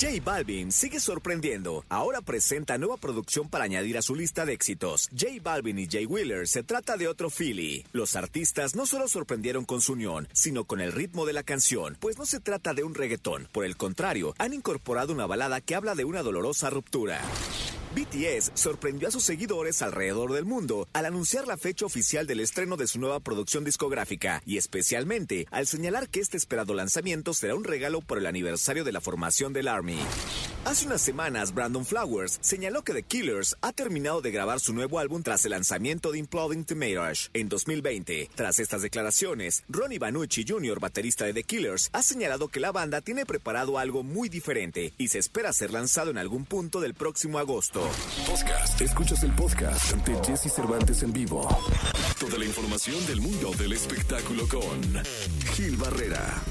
J Balvin sigue sorprendiendo. Ahora presenta nueva producción para añadir a su lista de éxitos. J Balvin y Jay Wheeler se trata de otro Philly. Los artistas no solo sorprendieron con su unión, sino con el ritmo de la canción, pues no se trata de un reggaetón. Por el contrario, han incorporado una balada que habla de una dolorosa ruptura. BTS sorprendió a sus seguidores alrededor del mundo al anunciar la fecha oficial del estreno de su nueva producción discográfica y especialmente al señalar que este esperado lanzamiento será un regalo por el aniversario de la formación del Army. Hace unas semanas, Brandon Flowers señaló que The Killers ha terminado de grabar su nuevo álbum tras el lanzamiento de Imploding Tomatoes en 2020. Tras estas declaraciones, Ronnie Banucci Jr., baterista de The Killers, ha señalado que la banda tiene preparado algo muy diferente y se espera ser lanzado en algún punto del próximo agosto. Podcast. Escuchas el podcast ante Jesse Cervantes en vivo. Toda la información del mundo del espectáculo con Gil Barrera.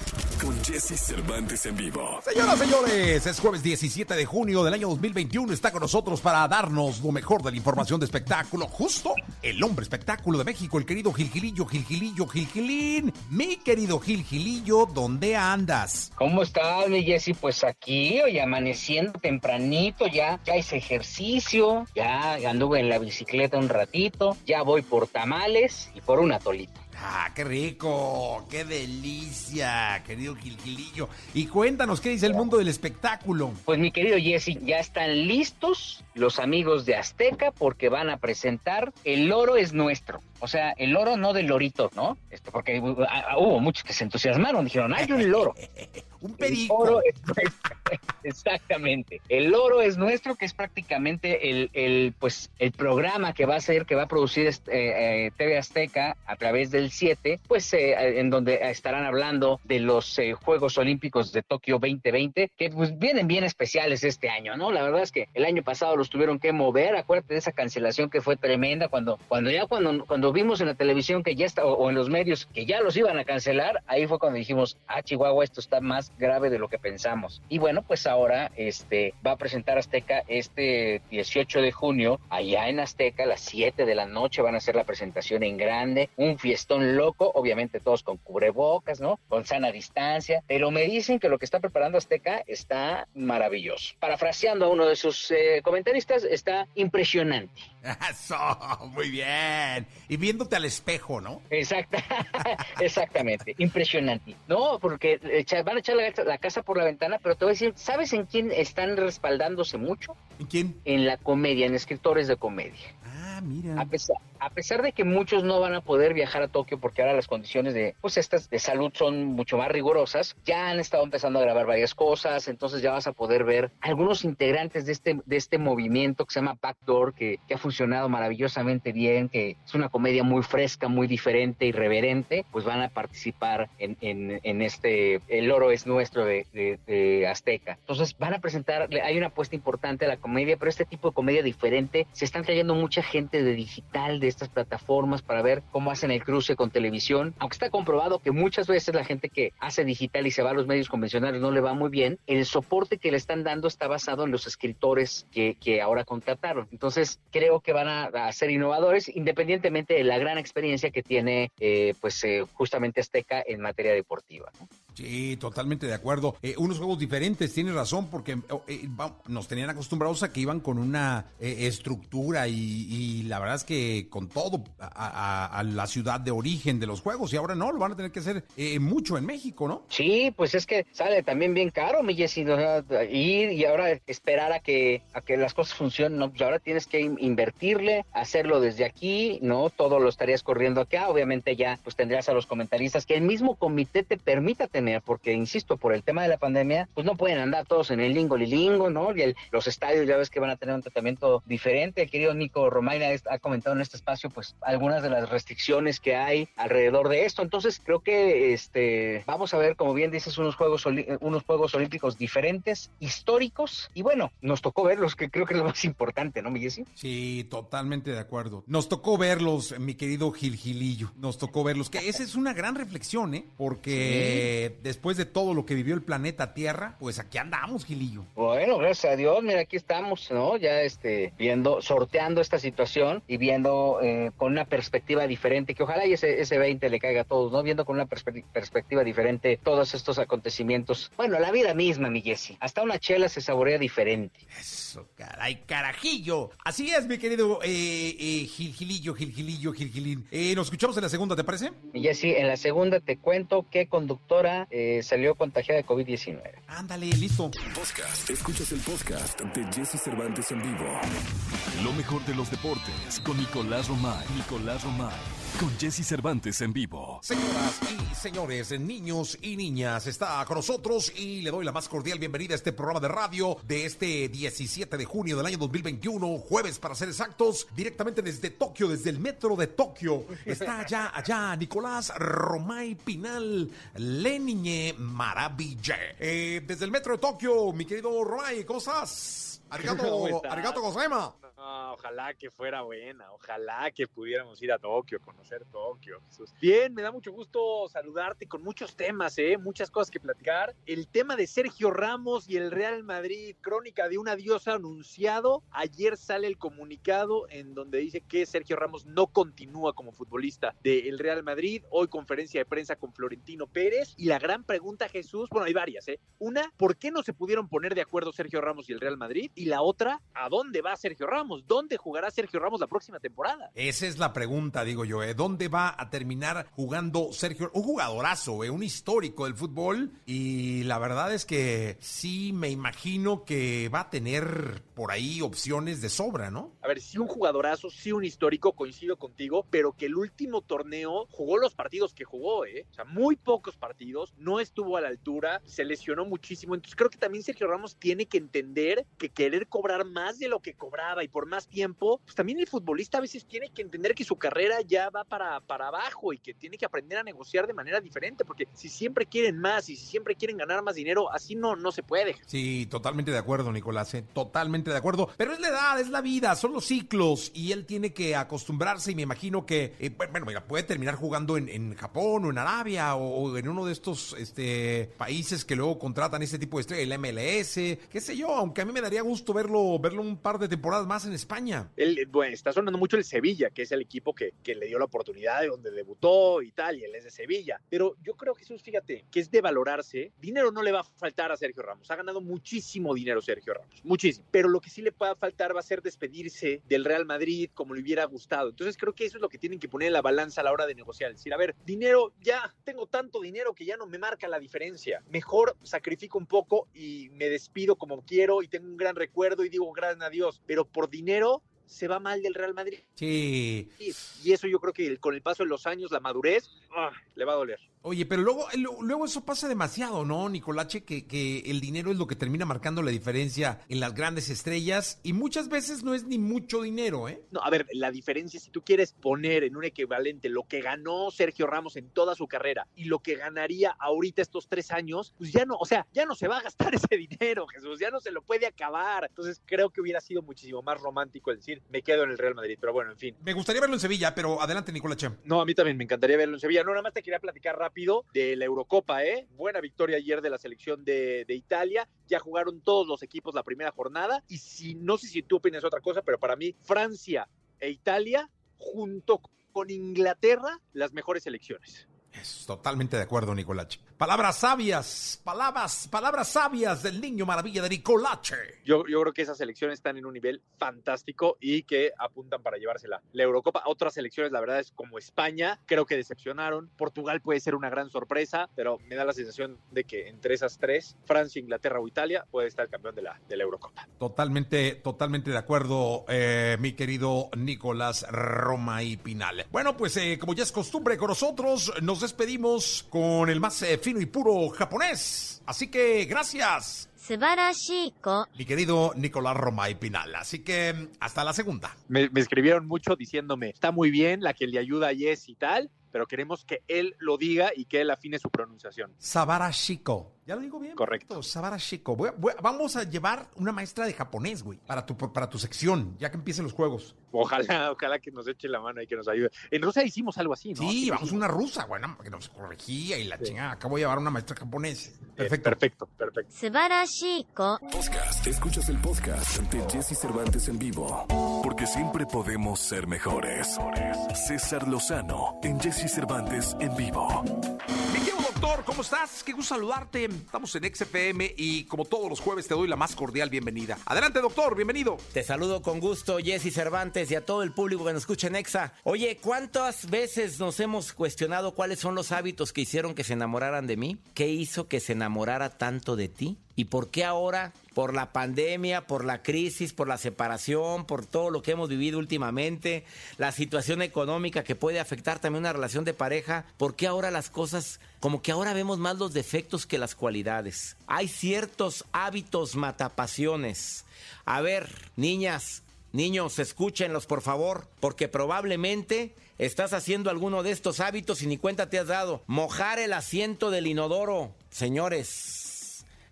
Con Jesse Cervantes en vivo. Señoras, señores, es jueves 17 de junio del año 2021. Está con nosotros para darnos lo mejor de la información de espectáculo. Justo el hombre espectáculo de México, el querido Gilgilillo, Gilgilillo, Gilgilín. Mi querido Gilgilillo, ¿dónde andas? ¿Cómo estás, mi Jessy? Pues aquí, hoy amaneciendo tempranito, ya, ya hice ejercicio, ya anduve en la bicicleta un ratito, ya voy por tamales y por una tolita. Ah, qué rico, qué delicia, querido Gilgilillo. Y cuéntanos, ¿qué dice el mundo del espectáculo? Pues mi querido Jesse, ya están listos los amigos de Azteca porque van a presentar El oro es nuestro. O sea, el oro no del lorito, ¿no? Esto porque uh, uh, hubo muchos que se entusiasmaron, dijeron, hay un loro. Un perico. El oro es nuestro. Exactamente. El oro es nuestro, que es prácticamente el, el, pues, el programa que va a ser, que va a producir este, eh, TV Azteca a través del 7, pues eh, en donde estarán hablando de los eh, Juegos Olímpicos de Tokio 2020, que pues vienen bien especiales este año, ¿no? La verdad es que el año pasado los tuvieron que mover, acuérdate de esa cancelación que fue tremenda cuando, cuando ya cuando, cuando vimos en la televisión que ya está, o, o en los medios que ya los iban a cancelar, ahí fue cuando dijimos, ah, Chihuahua, esto está más grave de lo que pensamos. Y bueno, pues ahora este va a presentar Azteca este 18 de junio, allá en Azteca, a las 7 de la noche van a hacer la presentación en grande, un fiestón loco, obviamente todos con cubrebocas, ¿no? Con sana distancia, pero me dicen que lo que está preparando Azteca está maravilloso. Parafraseando a uno de sus eh, comentaristas, está impresionante. Eso, muy bien. Y viéndote al espejo, ¿no? Exacta, exactamente, impresionante. No, porque van a echar la, la casa por la ventana, pero te voy a decir, ¿sabes en quién están respaldándose mucho? ¿Y quién? En la comedia, en escritores de comedia. Ah, mira. A pesar, a pesar de que muchos no van a poder viajar a Tokio porque ahora las condiciones de, pues estas de salud son mucho más rigurosas, ya han estado empezando a grabar varias cosas, entonces ya vas a poder ver algunos integrantes de este, de este movimiento que se llama Backdoor, que, ha funcionado maravillosamente bien, que es una comedia muy fresca, muy diferente, irreverente, pues van a participar en, en, este, el oro es nuestro de Azteca. Entonces van a presentar, hay una apuesta importante a la comedia, pero este tipo de comedia diferente, se están trayendo mucha gente de digital, de estas plataformas para ver cómo hacen el cruce con televisión, aunque está comprobado que muchas veces la gente que hace digital y se va a los medios convencionales no le va muy bien, el soporte que le están dando está basado en los escritores que, que ahora contrataron. Entonces creo que van a, ser innovadores independientemente de la gran experiencia que tiene eh, pues eh, justamente Azteca en materia deportiva. Sí, totalmente de acuerdo. Eh, unos juegos diferentes, tienes razón, porque oh, eh, nos tenían acostumbrados a que iban con una eh, estructura y, la verdad es que con todo a, la ciudad de origen de los juegos y ahora no, lo van a tener que hacer mucho en México, ¿no? Sí, pues es que sale también bien caro, mi Jessy, ir y ahora esperar a que a que las cosas funcionen, ¿no? Pues ahora tienes que in- invertirle, hacerlo desde aquí, ¿no? Todo lo estarías corriendo acá, obviamente ya pues tendrías a los comentaristas que el mismo comité te permita tener, porque insisto, por el tema de la pandemia, pues no pueden andar todos en el lingo lilingo, ¿no? Y el- los estadios ya ves que van a tener un tratamiento diferente. El querido Nico Romaina ha comentado en este espacio pues algunas de las restricciones que hay alrededor de esto. Entonces creo que este vamos a ver, como bien dices, unos juegos unos juegos olímpicos diferentes, históricos y bueno, nos tocó verlos, que creo que es lo más importante, ¿no, mi Jessy? Sí, totalmente de acuerdo. Nos tocó verlos, mi querido Gil Gilillo. Nos tocó verlos. Que esa es una gran reflexión, ¿eh? Porque eh, después de todo lo que vivió el planeta Tierra, pues aquí andamos, Gilillo. Bueno, gracias a Dios, mira, aquí estamos, ¿no? Ya este, viendo, sorteando esta situación y viendo eh, con una perspectiva diferente, que ojalá y ese, ese 20 le caiga a todos, ¿no? Viendo con una perspectiva diferente todos estos acontecimientos. Bueno, la vida misma, mi Jesse. Hasta una chela se saborea diferente. Eso, caray, carajillo. Así es, mi querido eh, eh, Gil, Gilillo, Gil, Gilillo, Gil, Gilín. Eh, nos escuchamos en la segunda, ¿te parece? Mi Jesse, en la segunda te cuento que conductora eh, salió contagiada de COVID-19. Ándale, listo. Podcast. Escuchas el podcast de Jesse Cervantes en vivo. Lo mejor de los deportes con Nicolás Romay. Nicolás Romay. Con Jesse Cervantes en vivo. Señoras y señores, niños y niñas, está con nosotros y le doy la más cordial bienvenida a este programa de radio de este 17 de junio del año 2021, jueves para ser exactos, directamente desde Tokio, desde el metro de Tokio. Está allá, allá, Nicolás Romay Pinal, Leniñe Maravilla. Eh, desde el metro de Tokio, mi querido Romay, ¿cómo estás? Arigato, arigato gozema. Ojalá que fuera buena, ojalá que pudiéramos ir a Tokio, conocer Tokio. Jesús. Bien, me da mucho gusto saludarte con muchos temas, ¿eh? muchas cosas que platicar. El tema de Sergio Ramos y el Real Madrid, crónica de un adiós anunciado. Ayer sale el comunicado en donde dice que Sergio Ramos no continúa como futbolista del Real Madrid. Hoy conferencia de prensa con Florentino Pérez. Y la gran pregunta, Jesús, bueno, hay varias, ¿eh? Una, ¿por qué no se pudieron poner de acuerdo Sergio Ramos y el Real Madrid? Y la otra, ¿a dónde va Sergio Ramos? ¿Dónde jugará Sergio Ramos la próxima temporada? Esa es la pregunta, digo yo. ¿eh? ¿Dónde va a terminar jugando Sergio? Un jugadorazo, ¿eh? un histórico del fútbol. Y la verdad es que sí me imagino que va a tener por ahí opciones de sobra, ¿no? A ver, sí un jugadorazo, sí un histórico, coincido contigo, pero que el último torneo jugó los partidos que jugó, ¿eh? O sea, muy pocos partidos, no estuvo a la altura, se lesionó muchísimo. Entonces creo que también Sergio Ramos tiene que entender que querer cobrar más de lo que cobraba y por más tiempo, pues también el futbolista a veces tiene que entender que su carrera ya va para, para abajo y que tiene que aprender a negociar de manera diferente, porque si siempre quieren más y si siempre quieren ganar más dinero, así no, no se puede. Sí, totalmente de acuerdo, Nicolás, ¿eh? totalmente de acuerdo. Pero es la edad, es la vida, son los ciclos y él tiene que acostumbrarse y me imagino que, eh, bueno, mira, puede terminar jugando en, en Japón o en Arabia o, en uno de estos este, países que luego contratan ese tipo de estrella, el MLS, qué sé yo, aunque a mí me daría gusto verlo, verlo un par de temporadas más en España. Bueno, está sonando mucho el Sevilla, que es el equipo que, que, le dio la oportunidad de donde debutó y tal, y él es de Sevilla. Pero yo creo, Jesús, fíjate, que es de valorarse. Dinero no le va a faltar a Sergio Ramos. Ha ganado muchísimo dinero Sergio Ramos, muchísimo. Pero lo que sí le pueda faltar va a ser despedirse del Real Madrid como le hubiera gustado. Entonces creo que eso es lo que tienen que poner en la balanza a la hora de negociar. Decir, a ver, dinero, ya tengo tanto dinero que ya no me marca la diferencia. Mejor sacrifico un poco y me despido como quiero y tengo un gran recuerdo y digo gracias a Dios. Pero por dinero se va mal del Real Madrid. Sí. Y, y eso yo creo que con el paso de los años, la madurez, ¡ah! le va a doler. Oye, pero luego, luego eso pasa demasiado, ¿no, Nicolache? Que, que el dinero es lo que termina marcando la diferencia en las grandes estrellas y muchas veces no es ni mucho dinero, ¿eh? No, a ver, la diferencia, si tú quieres poner en un equivalente lo que ganó Sergio Ramos en toda su carrera y lo que ganaría ahorita estos tres años, pues ya no, o sea, ya no se va a gastar ese dinero, Jesús, ya no se lo puede acabar. Entonces creo que hubiera sido muchísimo más romántico el decir, me quedo en el Real Madrid, pero bueno, en fin. Me gustaría verlo en Sevilla, pero adelante, Nicolache. No, a mí también me encantaría verlo en Sevilla. No, nada más te quería platicar rápido de la Eurocopa, ¿eh? Buena victoria ayer de la selección de, de, Italia. Ya jugaron todos los equipos la primera jornada. Y si no sé si tú opinas otra cosa, pero para mí, Francia e Italia, junto con Inglaterra, las mejores selecciones. Es totalmente de acuerdo, Nicolache. Palabras sabias, palabras, palabras sabias del niño maravilla de Nicolache. Yo, yo creo que esas selecciones están en un nivel fantástico y que apuntan para llevársela. La Eurocopa, otras selecciones, la verdad es como España, creo que decepcionaron. Portugal puede ser una gran sorpresa, pero me da la sensación de que entre esas tres, Francia, Inglaterra o Italia, puede estar el campeón de la, de la Eurocopa. Totalmente, totalmente de acuerdo, eh, mi querido Nicolás Roma y Pinal. Bueno, pues eh, como ya es costumbre con nosotros, nos despedimos con el más eh, fino y puro japonés. Así que gracias. Mi querido Nicolás Roma y Pinal. Así que hasta la segunda. Me, me, escribieron mucho diciéndome, está muy bien la que le ayuda a Yes y tal, pero queremos que él lo diga y que él afine su pronunciación. Sabarashiko. ¿Ya lo digo bien? Correcto. Sabarashiko. Voy, voy, vamos a llevar una maestra de japonés, güey, para tu, para tu sección, ya que empiecen los juegos. Ojalá, ojalá que nos eche la mano y que nos ayude. En Rusia hicimos algo así, ¿no? Sí, vamos una rusa, bueno, que nos corregía y la chingada. Acabo de llevar una maestra japonesa. Perfecto. perfecto, perfecto. Podcast. Escuchas el podcast de Jesse Cervantes en vivo. Porque siempre podemos ser mejores. César Lozano en Jesse Cervantes en vivo. Doctor, ¿cómo estás? Qué gusto saludarte. Estamos en XFM y como todos los jueves te doy la más cordial bienvenida. Adelante, doctor, bienvenido. Te saludo con gusto, Jesse Cervantes, y a todo el público que nos escucha en Exa. Oye, ¿cuántas veces nos hemos cuestionado cuáles son los hábitos que hicieron que se enamoraran de mí? ¿Qué hizo que se enamorara tanto de ti? ¿Y por qué ahora, por la pandemia, por la crisis, por la separación, por todo lo que hemos vivido últimamente, la situación económica que puede afectar también una relación de pareja, por qué ahora las cosas, como que ahora vemos más los defectos que las cualidades? Hay ciertos hábitos matapasiones. A ver, niñas, niños, escúchenlos por favor, porque probablemente estás haciendo alguno de estos hábitos y ni cuenta te has dado. Mojar el asiento del inodoro. Señores,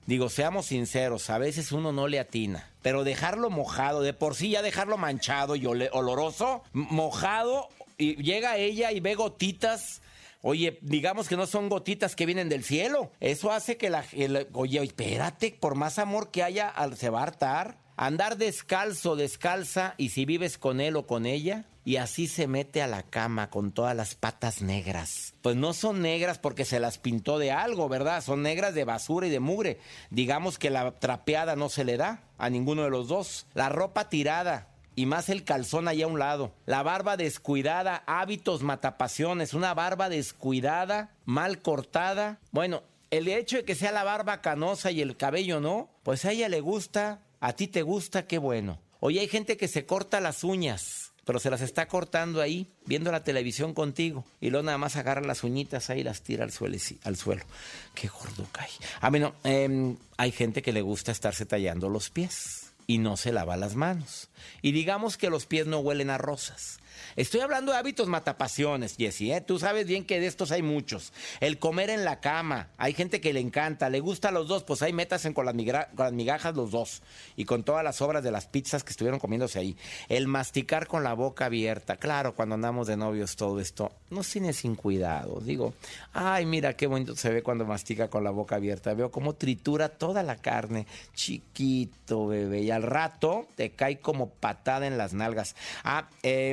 Digo, seamos sinceros, a veces uno no le atina. Pero dejarlo mojado, de por sí ya dejarlo manchado y oloroso, mojado, y llega ella y ve gotitas. Oye, digamos que no son gotitas que vienen del cielo. Eso hace que la... oye, espérate, por más amor que haya, se va a hartar. Andar descalzo, descalza, y si vives con él o con ella, y así se mete a la cama con todas las patas negras. Pues no son negras porque se las pintó de algo, ¿verdad? Son negras de basura y de mugre. Digamos que la trapeada no se le da a ninguno de los dos. La ropa tirada, y más el calzón ahí a un lado. La barba descuidada, hábitos matapasiones, una barba descuidada, mal cortada. Bueno, el hecho de que sea la barba canosa y el cabello no, pues a ella le gusta, a ti te gusta, qué bueno. Hoy hay gente que se corta las uñas pero se las está cortando ahí, viendo la televisión contigo. Y luego nada más agarra las uñitas ahí y las tira al suelo. Al suelo. Qué gordo cae. Ah, bueno, em, hay gente que le gusta estarse tallando los pies y no se lava las manos. Y digamos que los pies no huelen a rosas. Estoy hablando de hábitos matapasiones, Jesse. ¿eh? Tú sabes bien que de estos hay muchos. El comer en la cama. Hay gente que le encanta, le gusta a los dos, pues ahí métasen con las, migajas los dos. Y con todas las obras de las pizzas que estuvieron comiéndose ahí. El masticar con la boca abierta. Claro, cuando andamos de novios todo esto, no tiene sin cuidado. Digo, ay, mira qué bonito se ve cuando mastica con la boca abierta. Veo cómo tritura toda la carne. Chiquito, bebé. Y al rato te cae como patada en las nalgas. Ah, eh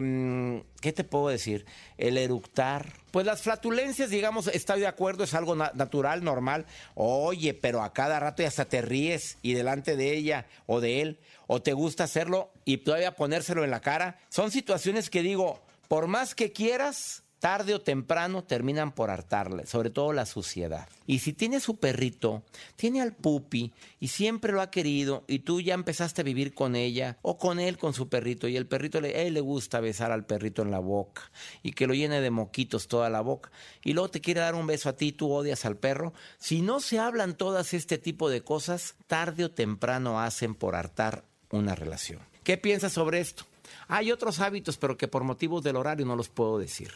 ¿qué te puedo decir? El eructar. Pues las flatulencias, digamos, estoy de acuerdo, es algo natural, normal. Oye, pero a cada rato ya hasta te ríes y delante de ella o de él, o te gusta hacerlo y todavía ponérselo en la cara. Son situaciones que digo, por más que quieras, tarde o temprano terminan por hartarle, sobre todo la suciedad. Y si tiene su perrito, tiene al pupi y siempre lo ha querido y tú ya empezaste a vivir con ella o con él con su perrito y el perrito le, él le gusta besar al perrito en la boca y que lo llene de moquitos toda la boca y luego te quiere dar un beso a ti, tú odias al perro. Si no se hablan todas este tipo de cosas, tarde o temprano hacen por hartar una relación. ¿Qué piensas sobre esto? Hay otros hábitos, pero que por motivos del horario no los puedo decir.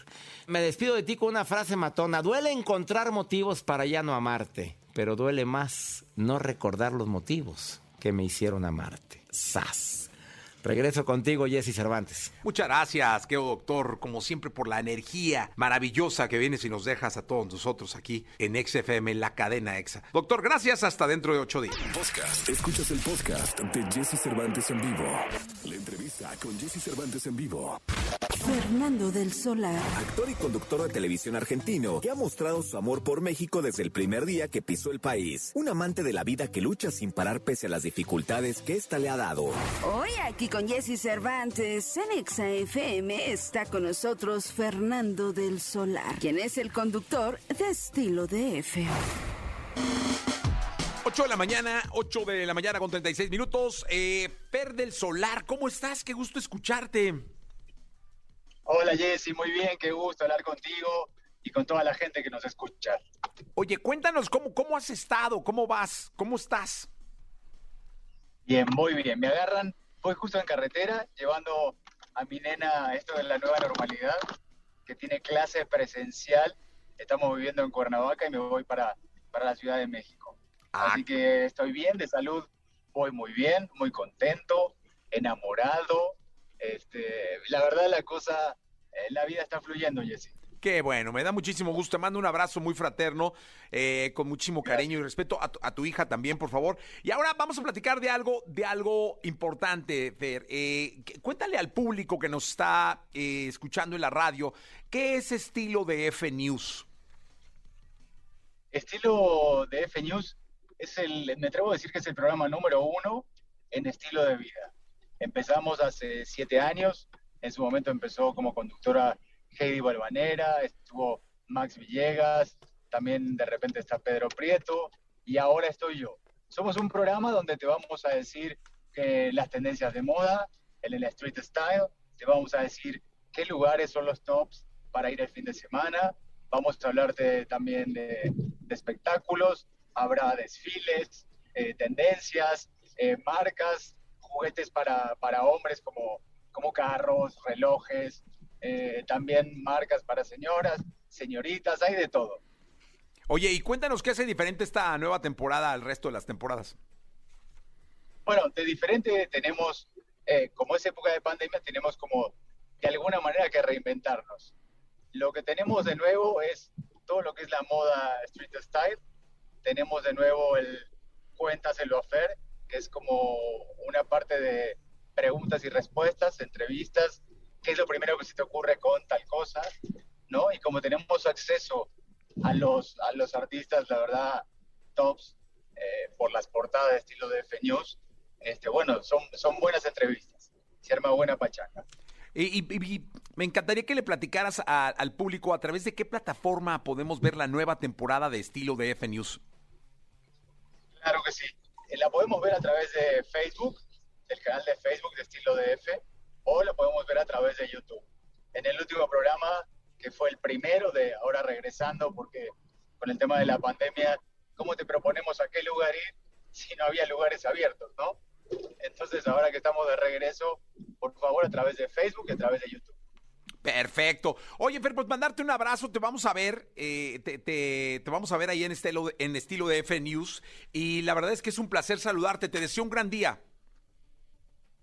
Me despido de ti con una frase matona. Duele encontrar motivos para ya no amarte, pero duele más no recordar los motivos que me hicieron amarte. ¡Sas! Regreso contigo, Jesse Cervantes. Muchas gracias, querido doctor, como siempre, por la energía maravillosa que vienes y nos dejas a todos nosotros aquí en XFM, la cadena EXA. Doctor, gracias, hasta dentro de ocho días. Podcast. Escuchas el podcast de Jesse Cervantes en vivo. La entrevista con Jesse Cervantes en vivo. Fernando del Solar. Actor y conductor de televisión argentino que ha mostrado su amor por México desde el primer día que pisó el país. Un amante de la vida que lucha sin parar pese a las dificultades que ésta le ha dado. Hoy aquí con Jesse Cervantes en Exa FM está con nosotros Fernando del Solar, quien es el conductor de Estilo DF. 8 de la mañana, 8 de la mañana con 36 minutos. Eh, per del Solar, ¿cómo estás? Qué gusto escucharte. Hola Jesse, muy bien, qué gusto hablar contigo y con toda la gente que nos escucha. Oye, cuéntanos cómo, cómo has estado, cómo vas, cómo estás. Bien, muy bien. Me agarran voy justo en carretera llevando a mi nena esto de la nueva normalidad, que tiene clase presencial. Estamos viviendo en Cuernavaca y me voy para, para la Ciudad de México. Ah. Así que estoy bien, de salud voy muy bien, muy contento, enamorado, Este, la verdad, la cosa, eh, la vida está fluyendo, Jesse. Qué bueno, me da muchísimo gusto. Te mando un abrazo muy fraterno, eh, con muchísimo cariño y respeto a tu, a tu, hija también, por favor. Y ahora vamos a platicar de algo, de algo importante, Fer. Eh, cuéntale al público que nos está eh, escuchando en la radio, ¿qué es estilo de F News? Estilo de F News es el, me atrevo a decir que es el programa número uno en estilo de vida. Empezamos hace siete años, en su momento empezó como conductora Heidi Balvanera, estuvo Max Villegas, también de repente está Pedro Prieto y ahora estoy yo. Somos un programa donde te vamos a decir que las tendencias de moda, en el street style, te vamos a decir qué lugares son los tops para ir el fin de semana, vamos a hablarte también de, de espectáculos, habrá desfiles, eh, tendencias, eh, marcas, juguetes para, para hombres como, como carros, relojes, eh, también marcas para señoras, señoritas, hay de todo. Oye, y cuéntanos qué hace diferente esta nueva temporada al resto de las temporadas. Bueno, de diferente tenemos, eh, como es época de pandemia, tenemos como de alguna manera que reinventarnos. Lo que tenemos de nuevo es todo lo que es la moda street style. Tenemos de nuevo el Cuéntaselo a Fer, que es como una parte de preguntas y respuestas, entrevistas, qué es lo primero que se te ocurre con tal cosa, ¿no? Y como tenemos acceso a los, a los artistas, la verdad, tops, eh, por las portadas de estilo de F News, este, bueno, son, son buenas entrevistas, se arma buena pachanga. Y, y, y, me encantaría que le platicaras a, al público a través de qué plataforma podemos ver la nueva temporada de estilo de F News. Claro que sí. La podemos ver a través de Facebook, del canal de Facebook de estilo de F, o la podemos ver a través de YouTube. En el último programa, que fue el primero de ahora regresando, porque con el tema de la pandemia, ¿cómo te proponemos a qué lugar ir si no había lugares abiertos, no? Entonces, ahora que estamos de regreso, por favor, a través de Facebook y a través de YouTube. Perfecto. Oye, Fer, pues mandarte un abrazo, te vamos a ver, eh, te, vamos a ver ahí en estilo, en estilo de F News. Y la verdad es que es un placer saludarte, te deseo un gran día.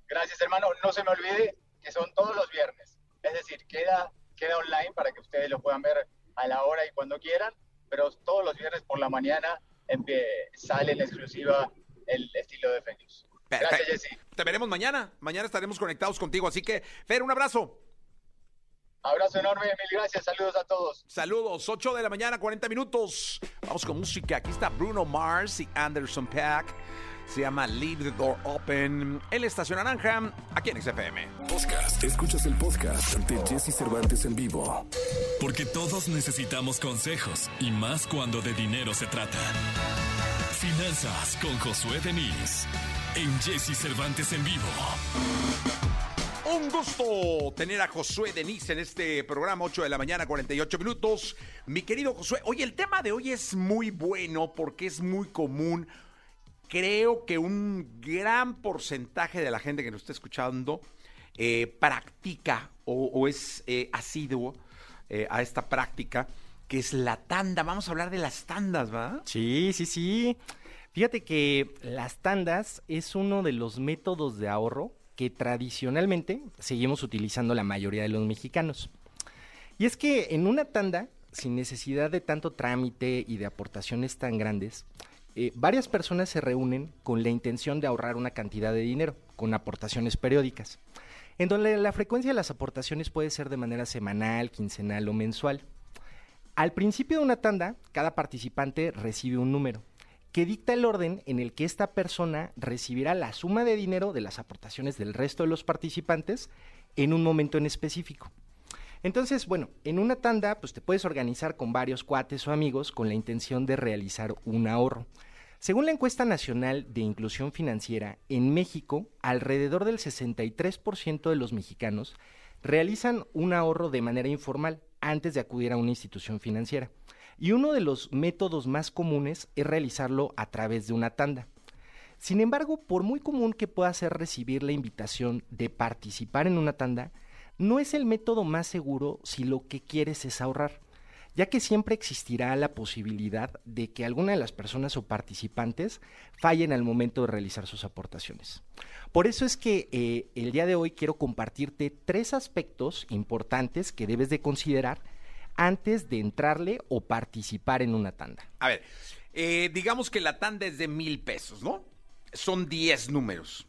Gracias, hermano. No se me olvide que son todos los viernes. Es decir, queda, queda online para que ustedes lo puedan ver a la hora y cuando quieran, pero todos los viernes por la mañana sale en exclusiva el estilo de F News. Perfecto. Gracias, Jesse. Te veremos mañana. Mañana estaremos conectados contigo. Así que, Fer, un abrazo. Abrazo enorme, mil gracias, saludos a todos. Saludos, 8 de la mañana, 40 minutos. Vamos con música. Aquí está Bruno Mars y Anderson Pack. Se llama Leave the Door Open. El Estación Naranja, aquí en XFM. Podcast. Escuchas el podcast de Jesse Cervantes en vivo. Porque todos necesitamos consejos y más cuando de dinero se trata. Finanzas con Josué Denis en Jesse Cervantes en vivo. Un gusto tener a Josué Denis en este programa, 8 de la mañana, 48 minutos. Mi querido Josué, oye, el tema de hoy es muy bueno porque es muy común. Creo que un gran porcentaje de la gente que nos está escuchando eh, practica o, es eh, asiduo eh, a esta práctica, que es la tanda. Vamos a hablar de las tandas, ¿va? Sí, sí, sí. Fíjate que las tandas es uno de los métodos de ahorro que tradicionalmente seguimos utilizando la mayoría de los mexicanos. Y es que en una tanda, sin necesidad de tanto trámite y de aportaciones tan grandes, eh, varias personas se reúnen con la intención de ahorrar una cantidad de dinero, con aportaciones periódicas, en donde la frecuencia de las aportaciones puede ser de manera semanal, quincenal o mensual. Al principio de una tanda, cada participante recibe un número que dicta el orden en el que esta persona recibirá la suma de dinero de las aportaciones del resto de los participantes en un momento en específico. Entonces, bueno, en una tanda, pues te puedes organizar con varios cuates o amigos con la intención de realizar un ahorro. Según la encuesta nacional de inclusión financiera, en México, alrededor del 63% de los mexicanos realizan un ahorro de manera informal antes de acudir a una institución financiera. Y uno de los métodos más comunes es realizarlo a través de una tanda. Sin embargo, por muy común que pueda ser recibir la invitación de participar en una tanda, no es el método más seguro si lo que quieres es ahorrar, ya que siempre existirá la posibilidad de que alguna de las personas o participantes fallen al momento de realizar sus aportaciones. Por eso es que eh, el día de hoy quiero compartirte tres aspectos importantes que debes de considerar antes de entrarle o participar en una tanda. A ver, eh, digamos que la tanda es de mil pesos, ¿no? Son 10 números.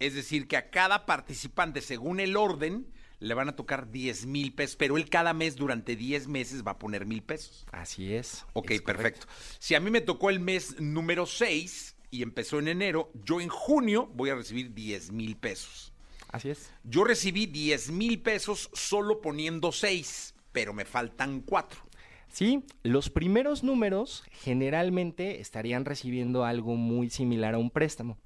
Es decir, que a cada participante, según el orden, le van a tocar 10 mil pesos, pero él cada mes durante 10 meses va a poner mil pesos. Así es. Ok, es perfecto. Si a mí me tocó el mes número 6 y empezó en enero, yo en junio voy a recibir 10 mil pesos. Así es. Yo recibí 10 mil pesos solo poniendo 6, pero me faltan 4. Sí, los primeros números generalmente estarían recibiendo algo muy similar a un préstamo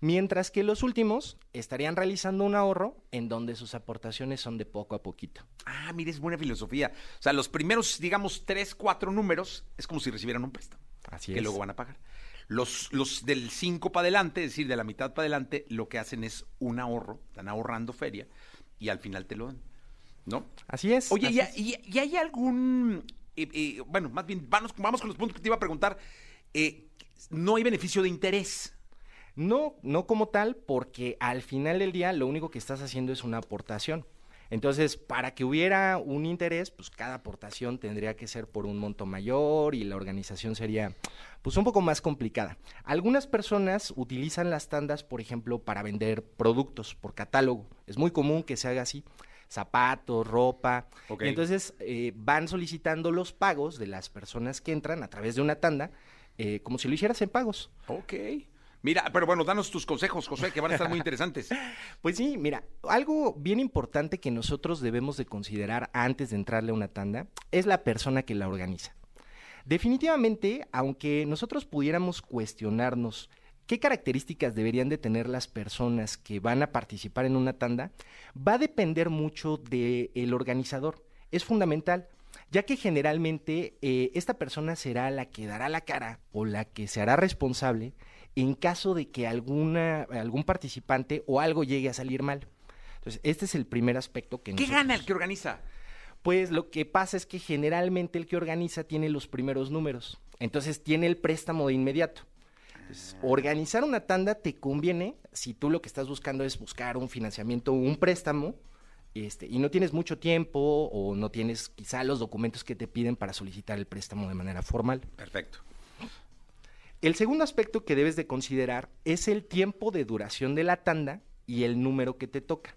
mientras que los últimos estarían realizando un ahorro en donde sus aportaciones son de poco a poquito. Ah, mire, es buena filosofía. O sea, los primeros, digamos, tres, cuatro números es como si recibieran un préstamo. Así que luego van a pagar. Los, los del 5 para adelante, es decir, de la mitad para adelante, lo que hacen es un ahorro, están ahorrando feria y al final te lo dan. ¿No? Así es. Oye, así y, hay algún. Eh, eh, bueno, más bien, vamos, vamos con los puntos que te iba a preguntar. Eh, no hay beneficio de interés. No, no como tal, porque al final del día lo único que estás haciendo es una aportación. Entonces, para que hubiera un interés, pues cada aportación tendría que ser por un monto mayor y la organización sería pues un poco más complicada. Algunas personas utilizan las tandas, por ejemplo, para vender productos por catálogo. Es muy común que se haga así zapatos, ropa. Y entonces eh, van solicitando los pagos de las personas que entran a través de una tanda, eh, como si lo hicieras en pagos. Ok. Mira, pero bueno, danos tus consejos, José, que van a estar muy interesantes. pues sí, mira, algo bien importante que nosotros debemos de considerar antes de entrarle a una tanda es la persona que la organiza. Definitivamente, aunque nosotros pudiéramos cuestionarnos qué características deberían de tener las personas que van a participar en una tanda, va a depender mucho del organizador. Es fundamental ya que generalmente eh, esta persona será la que dará la cara o la que se hará responsable en caso de que alguna, algún participante o algo llegue a salir mal. Entonces, este es el primer aspecto que... ¿Qué gana el que organiza? Pues lo que pasa es que generalmente el que organiza tiene los primeros números, entonces tiene el préstamo de inmediato. Entonces, ah. organizar una tanda te conviene si tú lo que estás buscando es buscar un financiamiento o un préstamo, este, y no tienes mucho tiempo o no tienes quizá los documentos que te piden para solicitar el préstamo de manera formal. Perfecto. El segundo aspecto que debes de considerar es el tiempo de duración de la tanda y el número que te toca.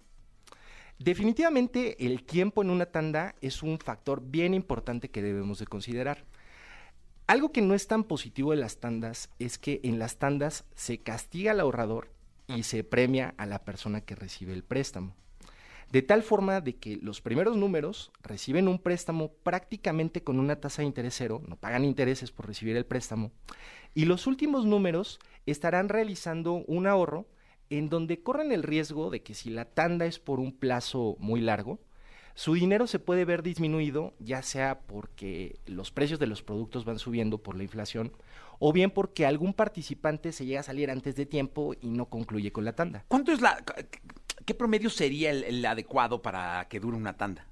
Definitivamente el tiempo en una tanda es un factor bien importante que debemos de considerar. Algo que no es tan positivo de las tandas es que en las tandas se castiga al ahorrador y se premia a la persona que recibe el préstamo. De tal forma de que los primeros números reciben un préstamo prácticamente con una tasa de interés cero, no pagan intereses por recibir el préstamo, y los últimos números estarán realizando un ahorro en donde corren el riesgo de que si la tanda es por un plazo muy largo, su dinero se puede ver disminuido, ya sea porque los precios de los productos van subiendo por la inflación, o bien porque algún participante se llega a salir antes de tiempo y no concluye con la tanda. ¿Cuánto es la qué promedio sería el, adecuado para que dure una tanda?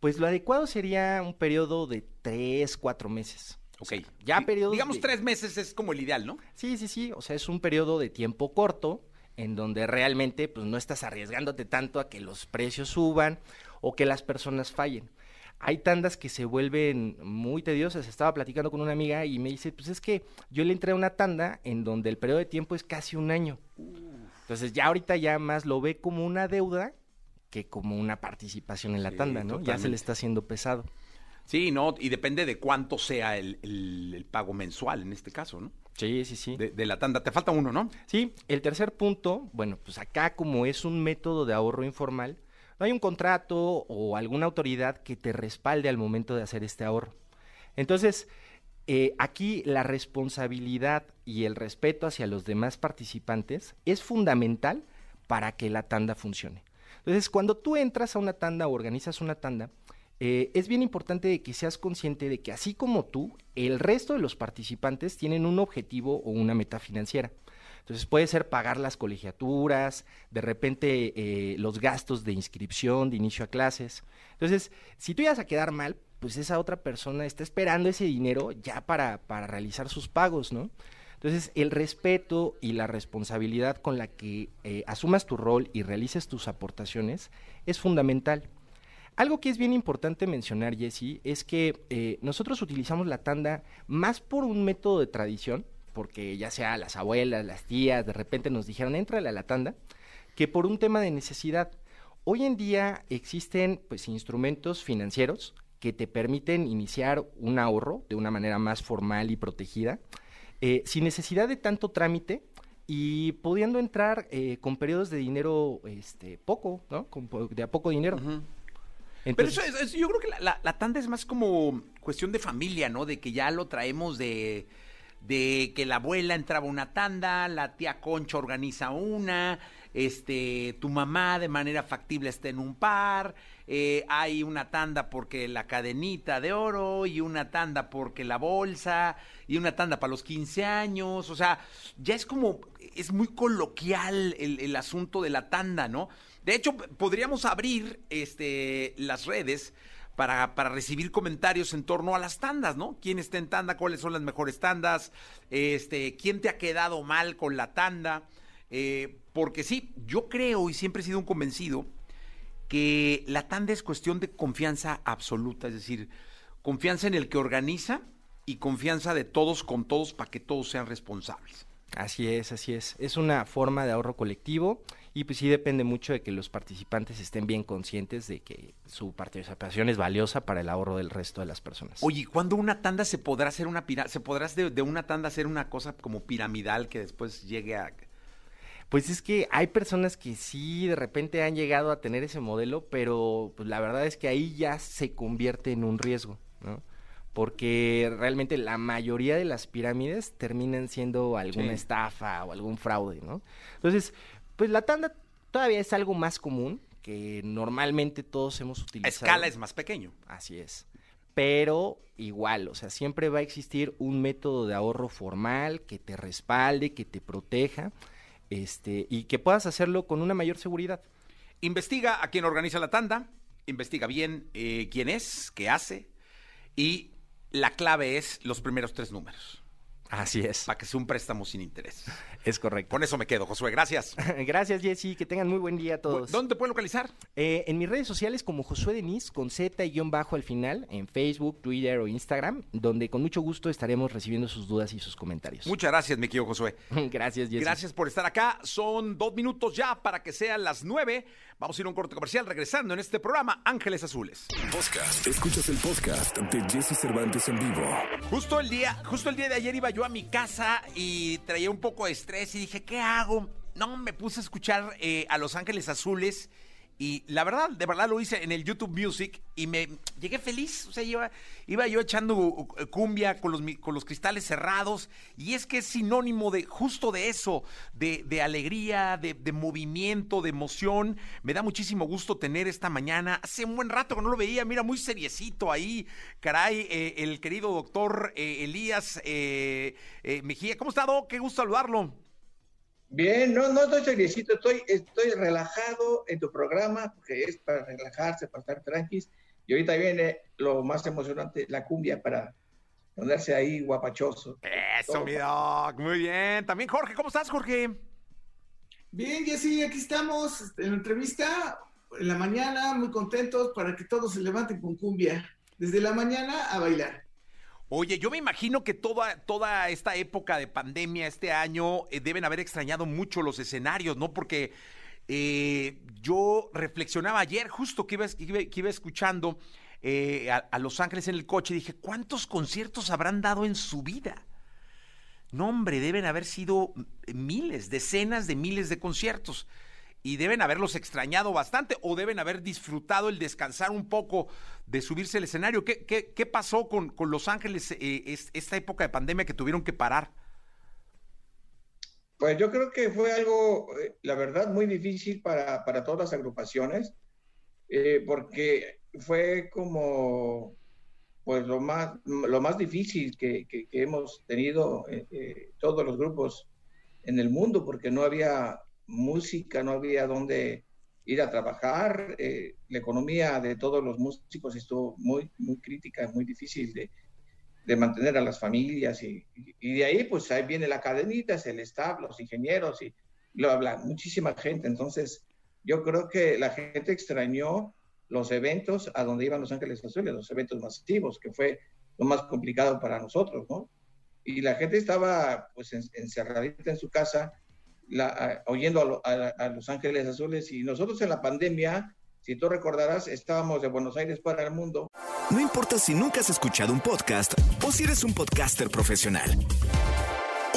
Pues lo adecuado sería un periodo de tres, cuatro meses. Ok. ya periodos. Digamos tres meses es como el ideal, ¿no? Sí, sí, sí. O sea, es un periodo de tiempo corto en donde realmente pues no estás arriesgándote tanto a que los precios suban o que las personas fallen. Hay tandas que se vuelven muy tediosas. Estaba platicando con una amiga y me dice, pues es que yo le entré a una tanda en donde el periodo de tiempo es casi un año. Entonces ya ahorita ya más lo ve como una deuda que como una participación en la tanda, ¿no? Ya se le está haciendo pesado. Sí, no, y depende de cuánto sea el, pago mensual en este caso, ¿no? Sí, sí, sí. De, la tanda. Te falta uno, ¿no? Sí, el tercer punto, bueno, pues acá como es un método de ahorro informal, no hay un contrato o alguna autoridad que te respalde al momento de hacer este ahorro. Entonces, eh, aquí la responsabilidad y el respeto hacia los demás participantes es fundamental para que la tanda funcione. Entonces, cuando tú entras a una tanda o organizas una tanda, eh, es bien importante que seas consciente de que así como tú, el resto de los participantes tienen un objetivo o una meta financiera. Entonces puede ser pagar las colegiaturas, de repente eh, los gastos de inscripción, de inicio a clases. Entonces, si tú ibas a quedar mal, pues esa otra persona está esperando ese dinero ya para, para realizar sus pagos, ¿no? Entonces, el respeto y la responsabilidad con la que eh, asumas tu rol y realices tus aportaciones es fundamental. Algo que es bien importante mencionar, Jesse, es que eh, nosotros utilizamos la tanda más por un método de tradición, porque ya sea las abuelas, las tías, de repente nos dijeron, entrale a la tanda, que por un tema de necesidad. Hoy en día existen pues instrumentos financieros que te permiten iniciar un ahorro de una manera más formal y protegida eh, sin necesidad de tanto trámite y pudiendo entrar eh, con periodos de dinero este, poco, ¿no? de a poco dinero. Pero eso es, yo creo que la, la, tanda es más como cuestión de familia, ¿no? De que ya lo traemos de, de que la abuela entraba una tanda, la tía Concha organiza una, este, tu mamá de manera factible está en un par, eh, hay una tanda porque la cadenita de oro y una tanda porque la bolsa y una tanda para los 15 años, o sea, ya es como, es muy coloquial el, el asunto de la tanda, ¿no? De hecho, podríamos abrir este, las redes para, para, recibir comentarios en torno a las tandas, ¿no? ¿Quién está en tanda? ¿Cuáles son las mejores tandas? Este, ¿Quién te ha quedado mal con la tanda? Eh, porque sí, yo creo y siempre he sido un convencido que la tanda es cuestión de confianza absoluta, es decir, confianza en el que organiza y confianza de todos con todos para que todos sean responsables. Así es, así es. Es una forma de ahorro colectivo y pues sí depende mucho de que los participantes estén bien conscientes de que su participación es valiosa para el ahorro del resto de las personas. Oye, ¿cuándo una tanda se podrá hacer una se podrá de, de una tanda hacer una cosa como piramidal que después llegue a pues es que hay personas que sí de repente han llegado a tener ese modelo, pero pues la verdad es que ahí ya se convierte en un riesgo, ¿no? Porque realmente la mayoría de las pirámides terminan siendo alguna estafa o algún fraude, ¿no? Entonces, pues la tanda todavía es algo más común que normalmente todos hemos utilizado. Escala es más pequeño. Así es. Pero igual, o sea, siempre va a existir un método de ahorro formal que te respalde, que te proteja este, y que puedas hacerlo con una mayor seguridad. Investiga a quien organiza la tanda, investiga bien eh, quién es, qué hace, y la clave es los primeros tres números. Así es. Para que sea un préstamo sin interés. Es correcto. Con eso me quedo, Josué. Gracias. Gracias, Jessy. Que tengan muy buen día a todos. ¿Dónde te pueden localizar? Eh, en mis redes sociales como Josué Denis, con Z y guion bajo al final, en Facebook, Twitter o Instagram, donde con mucho gusto estaremos recibiendo sus dudas y sus comentarios. Muchas gracias, mi querido Josué. gracias, Jessy. Gracias por estar acá. Son dos minutos ya para que sean las nueve. Vamos a ir a un corte comercial regresando en este programa Ángeles Azules. Podcast. Escuchas el podcast de Jesse Cervantes en vivo. Justo el día, justo el día de ayer iba yo a mi casa y traía un poco de estrés y dije, ¿qué hago? No, me puse a escuchar eh, a Los Ángeles Azules y la verdad, de verdad lo hice en el YouTube Music y me llegué feliz. O sea, iba, iba yo echando cumbia con los, con los cristales cerrados. Y es que es sinónimo de justo de eso, de, de alegría, de, de, movimiento, de emoción. Me da muchísimo gusto tener esta mañana. Hace un buen rato que no lo veía, mira, muy seriecito ahí. Caray, eh, el querido doctor eh, Elías eh, Mejía. ¿Cómo está, Doc? Qué gusto saludarlo. Bien, no, no estoy seriecito, estoy, estoy relajado en tu programa, porque es para relajarse, para estar tranquilos. Y ahorita viene lo más emocionante, la cumbia para ponerse ahí guapachoso. Eso, mi doc, muy bien. También Jorge, ¿cómo estás, Jorge? Bien, Jessy, aquí estamos en la entrevista en la mañana, muy contentos para que todos se levanten con cumbia. Desde la mañana a bailar. Oye, yo me imagino que toda, toda esta época de pandemia, este año, eh, deben haber extrañado mucho los escenarios, ¿no? Porque eh, yo reflexionaba ayer, justo que iba, que iba, escuchando eh, a, Los Ángeles en el coche, dije, ¿cuántos conciertos habrán dado en su vida? No, hombre, deben haber sido miles, decenas de miles de conciertos y deben haberlos extrañado bastante o deben haber disfrutado el descansar un poco de subirse al escenario. ¿Qué, qué, pasó con, con, Los Ángeles eh, esta época de pandemia que tuvieron que parar? Pues yo creo que fue algo, eh, la verdad, muy difícil para, para todas las agrupaciones, eh, porque fue como pues lo más, lo más difícil que, hemos tenido todos los grupos en el mundo porque no había música, no había dónde ir a trabajar. Eh, la economía de todos los músicos estuvo muy, muy crítica, muy difícil de, de mantener a las familias y, y, de ahí pues ahí viene la cadenita, es el staff, los ingenieros y lo habla muchísima gente. Entonces yo creo que la gente extrañó los eventos a donde iban Los Ángeles Azules, los eventos masivos, que fue lo más complicado para nosotros, ¿no? Y la gente estaba pues encerradita en su casa, la, oyendo a, a, Los Ángeles Azules y nosotros en la pandemia, si tú recordarás, estábamos de Buenos Aires para el mundo. No importa si nunca has escuchado un podcast o si eres un podcaster profesional.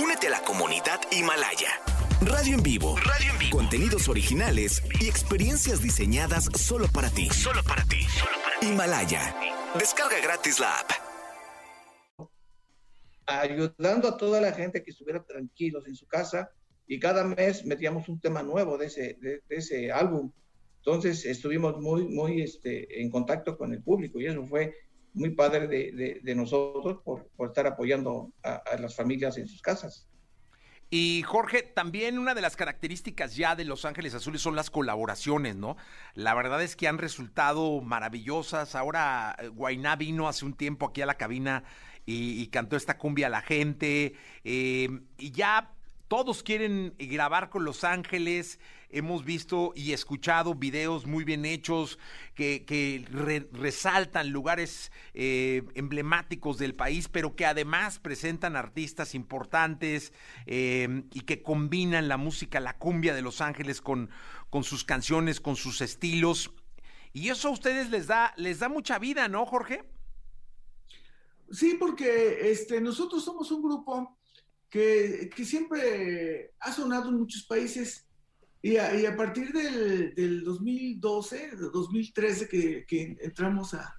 Únete a la comunidad Himalaya. Radio en vivo. Radio en vivo. Contenidos originales y experiencias diseñadas solo para ti. Solo para ti. Solo para ti. Himalaya. Descarga gratis la app. Ayudando a toda la gente que estuviera tranquilos en su casa y cada mes metíamos un tema nuevo de ese, de, ese álbum. Entonces estuvimos muy, muy este, en contacto con el público y eso fue muy padre de, de, nosotros por, por, estar apoyando a, las familias en sus casas. Y Jorge, también una de las características ya de Los Ángeles Azules son las colaboraciones, ¿no? La verdad es que han resultado maravillosas. Ahora Guainá vino hace un tiempo aquí a la cabina y, y cantó esta cumbia a la gente. Eh, y ya todos quieren grabar con Los Ángeles. Hemos visto y escuchado videos muy bien hechos que, que re, resaltan lugares eh, emblemáticos del país, pero que además presentan artistas importantes eh, y que combinan la música, la cumbia de Los Ángeles con, con sus canciones, con sus estilos. Y eso a ustedes les da, les da mucha vida, ¿no, Jorge? Sí, porque este, nosotros somos un grupo que, que, siempre ha sonado en muchos países. Y a, y a partir del, del, 2012, 2013 que, que, entramos a,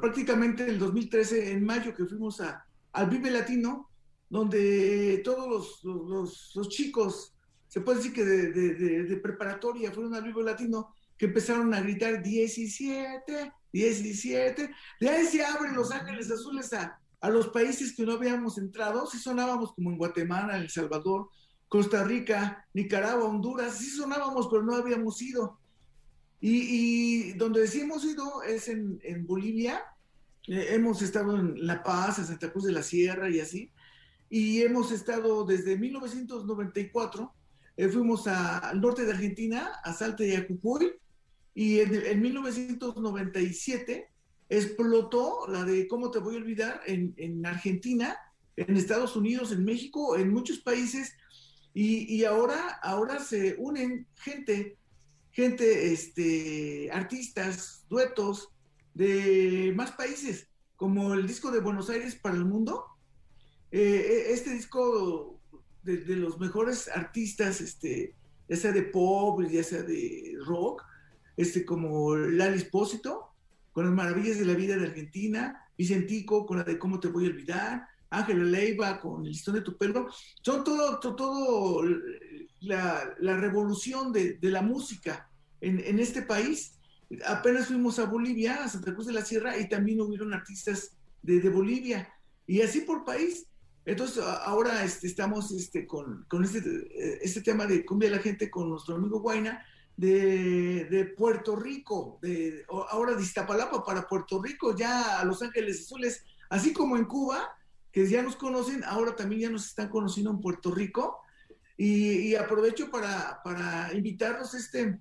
prácticamente el 2013, en mayo que fuimos a, al Vive Latino, donde todos los, los, los chicos, se puede decir que de, de, de, preparatoria fueron al Vive Latino, que empezaron a gritar 17, 17, de ahí se abren los ángeles azules a, a los países que no habíamos entrado, sí sonábamos como en Guatemala, El Salvador, Costa Rica, Nicaragua, Honduras, sí sonábamos, pero no habíamos ido. Y, donde sí hemos ido es en, en Bolivia, eh, hemos estado en La Paz, en Santa Cruz de la Sierra y así, y hemos estado desde 1994, eh, fuimos a, al norte de Argentina, a Salta y a Jujuy, y en 1997 explotó la de cómo te voy a olvidar en, en, Argentina, en Estados Unidos, en México, en muchos países, y, ahora, ahora se unen gente, gente, este, artistas, duetos de más países, como el disco de Buenos Aires para el mundo. Eh, este disco de, de, los mejores artistas, este, ya sea de pop, ya sea de rock, este, como Lali Espósito, con las maravillas de la vida de Argentina, Vicentico con la de cómo te voy a olvidar, Ángela Leiva con el listón de tu pelo, son todo, todo, todo la, la, revolución de, de la música en, en, este país. Apenas fuimos a Bolivia, a Santa Cruz de la Sierra, y también hubieron artistas de, de Bolivia, y así por país. Entonces, ahora este, estamos este, con, con este, este tema de cumbia de la gente con nuestro amigo Guaina, de, Puerto Rico, de, ahora de Iztapalapa para Puerto Rico, ya a Los Ángeles Azules, así como en Cuba, que ya nos conocen, ahora también ya nos están conociendo en Puerto Rico. Y, aprovecho para, para, invitarlos este,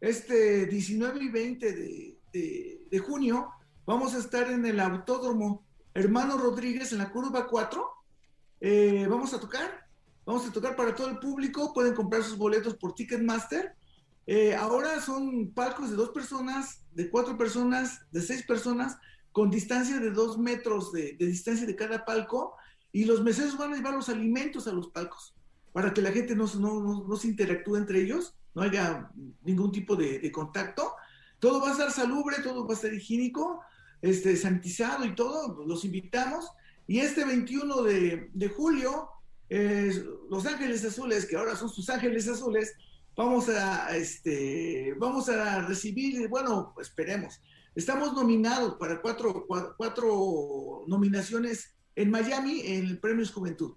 este 19 y 20 de, de, de, junio, vamos a estar en el Autódromo Hermano Rodríguez en la curva 4. Eh, vamos a tocar, vamos a tocar para todo el público, pueden comprar sus boletos por Ticketmaster eh, ahora son palcos de dos personas, de cuatro personas, de seis personas, con distancia de dos metros de, de, distancia de cada palco, y los meseros van a llevar los alimentos a los palcos, para que la gente no, no, no, no se interactúe entre ellos, no haya ningún tipo de, de, contacto. Todo va a estar salubre, todo va a estar higiénico, este, sanitizado y todo, los invitamos. Y este 21 de, de julio, eh, Los Ángeles Azules, que ahora son sus Ángeles Azules, vamos a, este, vamos a recibir, bueno, esperemos. Estamos nominados para cuatro, cuatro, cuatro nominaciones en Miami en el Premios Juventud.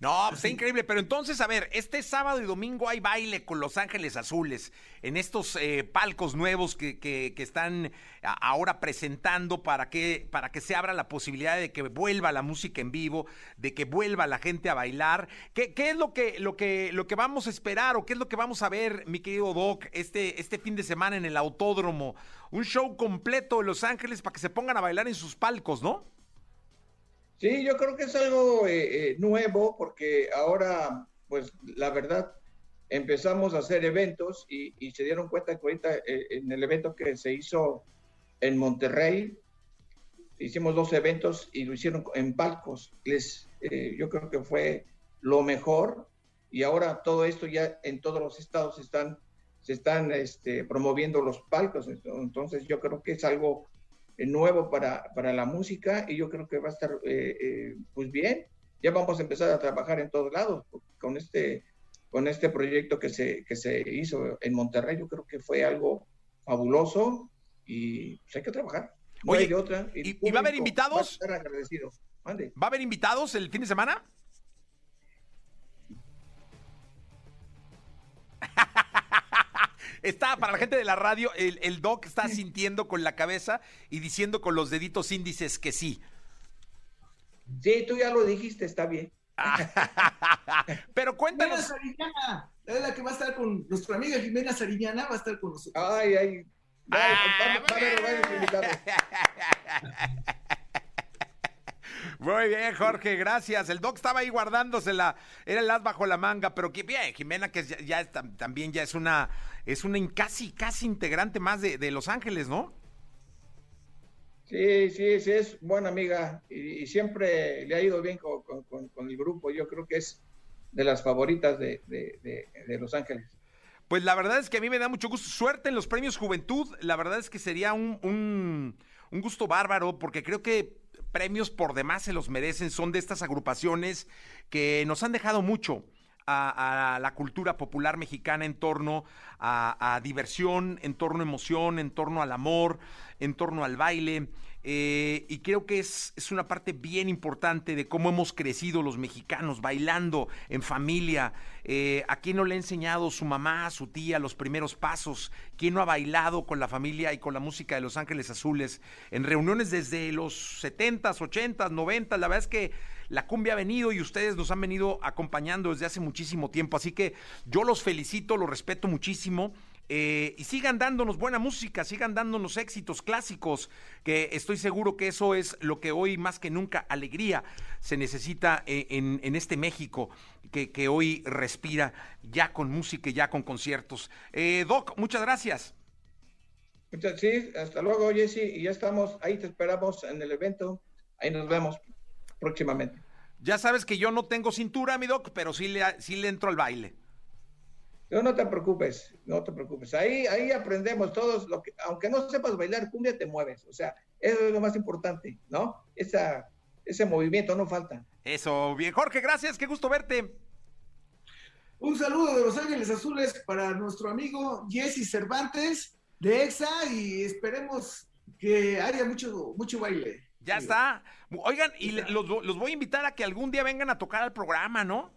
No, pues está increíble. Pero entonces, a ver, este sábado y domingo hay baile con Los Ángeles Azules en estos eh, palcos nuevos que, que, que están ahora presentando para que, para que se abra la posibilidad de que vuelva la música en vivo, de que vuelva la gente a bailar. ¿Qué, qué es lo que, lo, que, lo que vamos a esperar o qué es lo que vamos a ver, mi querido Doc, este, este fin de semana en el Autódromo? Un show completo de Los Ángeles para que se pongan a bailar en sus palcos, ¿no? Sí, yo creo que es algo eh, eh, nuevo porque ahora, pues la verdad, empezamos a hacer eventos y, se dieron cuenta que ahorita eh, en el evento que se hizo en Monterrey, hicimos dos eventos y lo hicieron en palcos. Les, eh, yo creo que fue lo mejor y ahora todo esto ya en todos los estados están, se están este, promoviendo los palcos. Entonces yo creo que es algo nuevo para, para la música y yo creo que va a estar eh, eh, pues bien. Ya vamos a empezar a trabajar en todos lados con este, con este proyecto que se, que se hizo en Monterrey. Yo creo que fue algo fabuloso y pues hay que trabajar. No Oye, hay de otra. El ¿y- y va a haber invitados? va a estar agradecido. Mande. ¿Va a haber invitados el fin de semana? Está, para la gente de la radio, el, el doc está sintiendo con la cabeza y diciendo con los deditos índices que sí. Sí, tú ya lo dijiste, está bien. Pero Jimena cuéntanos. Sariñana, es la que va a estar con nuestra amiga Jimena Sariñana, va a estar con nosotros. Ay, ay. Va, Ah, va- va a haber varios invitados. Muy bien, Jorge, gracias. El doc estaba ahí guardándosela, era el as bajo la manga, pero que bien, Jimena, que ya, ya también ya es una, es una casi, casi integrante más de, de Los Ángeles, ¿no? Sí, sí, sí, es buena amiga y, y siempre le ha ido bien con, con- con- con el grupo. Yo creo que es de las favoritas de, de- de- de Los Ángeles. Pues la verdad es que a mí me da mucho gusto. Suerte en los premios Juventud. La verdad es que sería un, un- un gusto bárbaro porque creo que premios por demás se los merecen. Son de estas agrupaciones que nos han dejado mucho a, la cultura popular mexicana en torno a, a diversión, en torno a emoción, en torno al amor, en torno al baile. Eh, y creo que es, es una parte bien importante de cómo hemos crecido los mexicanos, bailando en familia. Eh, ¿A quién no le ha enseñado su mamá, su tía, los primeros pasos? ¿Quién no ha bailado con la familia y con la música de Los Ángeles Azules? En reuniones desde los 70s, 80s, 90s, la verdad es que la cumbia ha venido y ustedes nos han venido acompañando desde hace muchísimo tiempo. Así que yo los felicito, los respeto muchísimo. Eh, y sigan dándonos buena música, sigan dándonos éxitos clásicos, que estoy seguro que eso es lo que hoy más que nunca, alegría, se necesita eh, en, en este México que, que hoy respira ya con música y ya con conciertos. Eh, Doc, muchas gracias. Sí, hasta luego, Jesse, y ya estamos, ahí te esperamos en el evento, ahí nos vemos próximamente. Ya sabes que yo no tengo cintura, mi Doc, pero sí le, sí le entro al baile. No, no te preocupes, no te preocupes. Ahí, ahí aprendemos todos, lo que, aunque no sepas bailar cumbia, te mueves. O sea, eso es lo más importante, ¿no? Esa, ese movimiento no falta. Eso, bien. Jorge, gracias, qué gusto verte. Un saludo de Los Ángeles Azules para nuestro amigo Jesse Cervantes de EXA y esperemos que haya mucho, mucho baile. Ya está. Oigan, y los, los voy a invitar a que algún día vengan a tocar al programa, ¿no?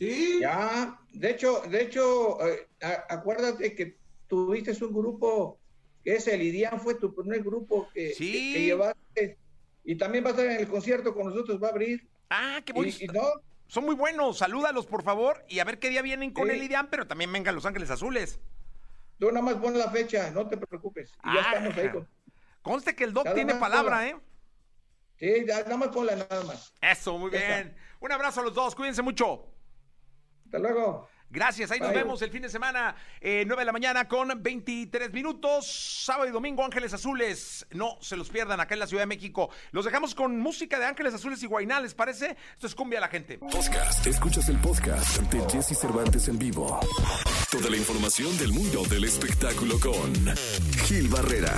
Sí. Ya, de hecho, de hecho, eh, acuérdate que tuviste un grupo que es el IDIAN, fue tu primer grupo que, Sí. que- que llevaste. Y también va a estar en el concierto con nosotros, va a abrir. Ah, qué Y, bonito. y no, Son muy buenos. Salúdalos, por favor, y a ver qué día vienen con Sí. el IDEAM, pero también vengan Los Ángeles Azules. tú nada más pon la fecha, no te preocupes. Y ya Ah. estamos ahí con. Conste que el Doc Nada tiene palabra. ¿eh? Sí, ya, nada más ponla nada más. Eso, muy Ya está. bien. Un abrazo a los dos, cuídense mucho. Hasta luego. Gracias, ahí nos vemos el fin de semana, eh, 9 de la mañana con 23 minutos, sábado y domingo Ángeles Azules, no se los pierdan acá en la Ciudad de México. Los dejamos con música de Ángeles Azules y Guainá, ¿les parece? Esto es cumbia a la gente. Podcast. Escuchas el podcast de Jesse Cervantes en vivo. Toda la información del mundo del espectáculo con Gil Barrera,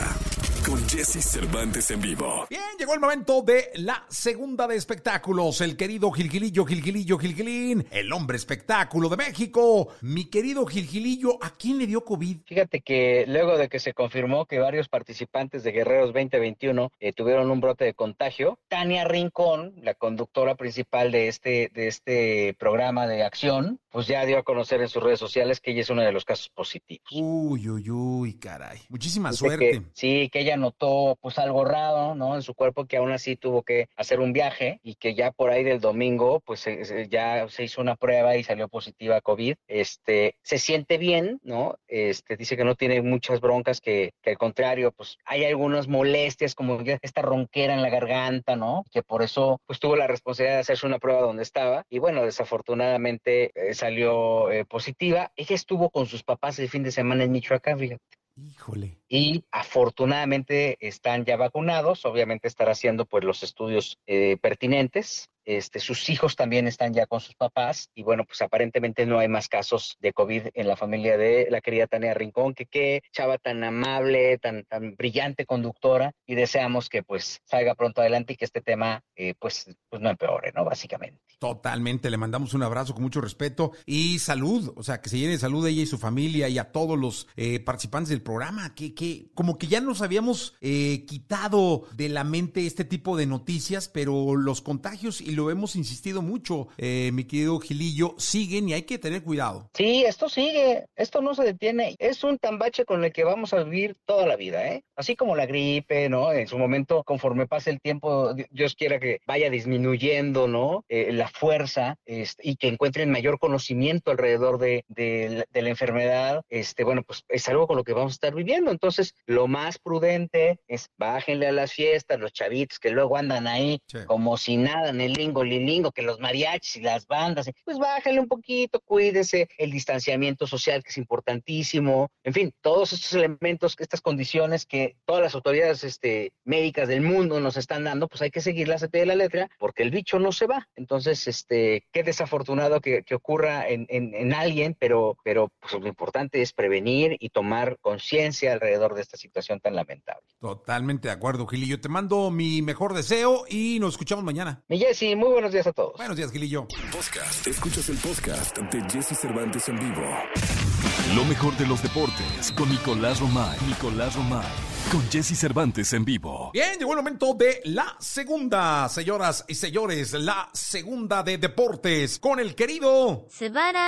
con Jesse Cervantes en vivo. Bien, llegó el momento de la segunda de espectáculos. El querido Gilgilillo, Gilgilillo, Gilgilín, el hombre espectáculo de México. Mi querido Gilgilillo, ¿a quién le dio COVID? Fíjate que luego de que se confirmó que varios participantes de Guerreros 2021 eh, tuvieron un brote de contagio, Tania Rincón, la conductora principal de este, de este programa de acción, pues ya dio a conocer en sus redes sociales que ella es uno de los casos positivos. Uy, uy, uy, caray. Muchísima Dice suerte. que- sí, que ella notó pues algo raro, ¿no? En su cuerpo que aún así tuvo que hacer un viaje y que ya por ahí del domingo pues se- ya se hizo una prueba y salió positiva a COVID. Este, se siente bien, ¿no? Este, dice que no tiene muchas broncas, que, al contrario, pues hay algunas molestias como esta ronquera en la garganta, ¿no? Que por eso pues tuvo la responsabilidad de hacerse una prueba donde estaba y bueno, desafortunadamente eh, salió eh, positiva. Ella estuvo con sus papás el fin de semana en Michoacán, fíjate Híjole. y afortunadamente están ya vacunados, obviamente estará haciendo pues los estudios eh, pertinentes. Este, sus hijos también están ya con sus papás y bueno, pues aparentemente no hay más casos de COVID en la familia de la querida Tania Rincón, que qué chava tan amable, tan, tan brillante conductora y deseamos que pues salga pronto adelante y que este tema eh, pues, pues no empeore, ¿no? Básicamente. Totalmente, le mandamos un abrazo con mucho respeto y salud, o sea, que se llene de salud a ella y su familia y a todos los eh, participantes del programa, que, que como que ya nos habíamos eh, quitado de la mente este tipo de noticias, pero los contagios, y lo hemos insistido mucho, eh, mi querido Gilillo, siguen y hay que tener cuidado. Sí, esto sigue, esto no se detiene. Es un tambache con el que vamos a vivir toda la vida, ¿eh? Así como la gripe, ¿no? En su momento, conforme pase el tiempo, Di- Dios quiera que vaya disminuyendo, ¿no? Eh, la fuerza este, y que encuentren mayor conocimiento alrededor de, de la- de la enfermedad, este, bueno, pues es algo con lo que vamos a estar viviendo. Entonces, lo más prudente es bájenle a las fiestas, los chavitos que luego andan ahí Sí. como si nada en el lingo, lilingo, que los mariachis y las bandas, pues bájale un poquito, cuídese, el distanciamiento social que es importantísimo, en fin, todos estos elementos, estas condiciones que todas las autoridades este, médicas del mundo nos están dando, pues hay que seguirlas a pie de la letra, porque el bicho no se va. Entonces, este, qué desafortunado que, que ocurra en, en- en alguien, pero, pero pues lo importante es prevenir y tomar conciencia alrededor de esta situación tan lamentable. Totalmente de acuerdo, Gilillo. Te mando mi mejor deseo y nos escuchamos mañana. Mi Jessy, muy buenos días a todos. Buenos días, Gilillo. Podcast. Escuchas el podcast de Jesse Cervantes en vivo. Lo mejor de los deportes con Nicolás Romay. Nicolás Romay. Con Jesse Cervantes en vivo. Bien, llegó el momento de la segunda, señoras y señores, la segunda de deportes con el querido.